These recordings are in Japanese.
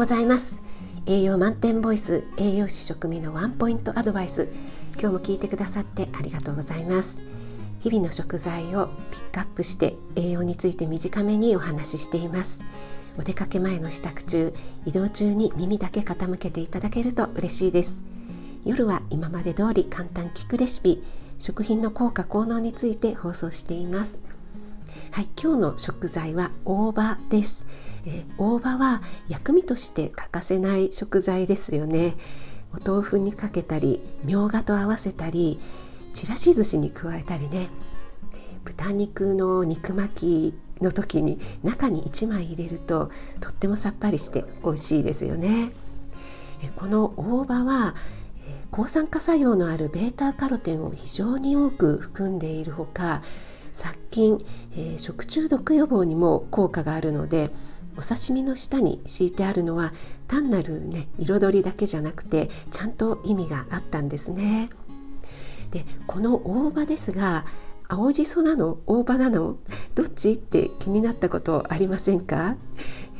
ございます。栄養満点ボイス栄養士食味のワンポイントアドバイス。今日も聞いてくださってありがとうございます。日々の食材をピックアップして栄養について短めにお話ししています。お出かけ前の支度中移動中に耳だけ傾けていただけると嬉しいです。夜は今まで通り簡単聞くレシピ食品の効果効能について放送しています。はい、今日の食材は大葉です、えー、大葉は薬味として欠かせない食材ですよね。お豆腐にかけたりみょうがと合わせたりちらし寿司に加えたりね。豚肉の肉巻きの時に中に1枚入れるととってもさっぱりして美味しいですよね。この大葉は抗酸化作用のある β カロテンを非常に多く含んでいるほか殺菌、えー、食中毒予防にも効果があるのでお刺身の下に敷いてあるのは単なるね彩りだけじゃなくてちゃんと意味があったんですね。でこの大葉ですが青じそなの大葉なのどっちって気になったことありませんか、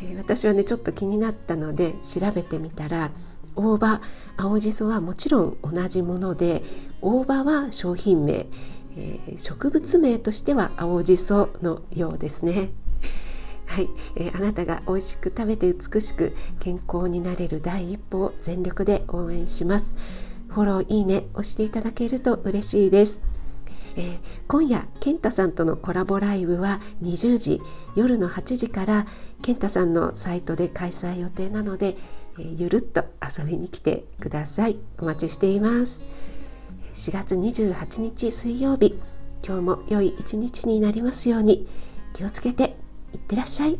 えー、私はねちょっと気になったので調べてみたら大葉青じそはもちろん同じもので大葉は商品名えー、植物名としては青じそのようですね。はい、えー、あなたが美味しく食べて美しく健康になれる第一歩を全力で応援します。フォローいいね押していただけると嬉しいです。えー、今夜健太さんとのコラボライブは20時夜の8時から健太さんのサイトで開催予定なので、えー、ゆるっと遊びに来てくださいお待ちしています。4月28日水曜日今日も良い一日になりますように気をつけていってらっしゃい。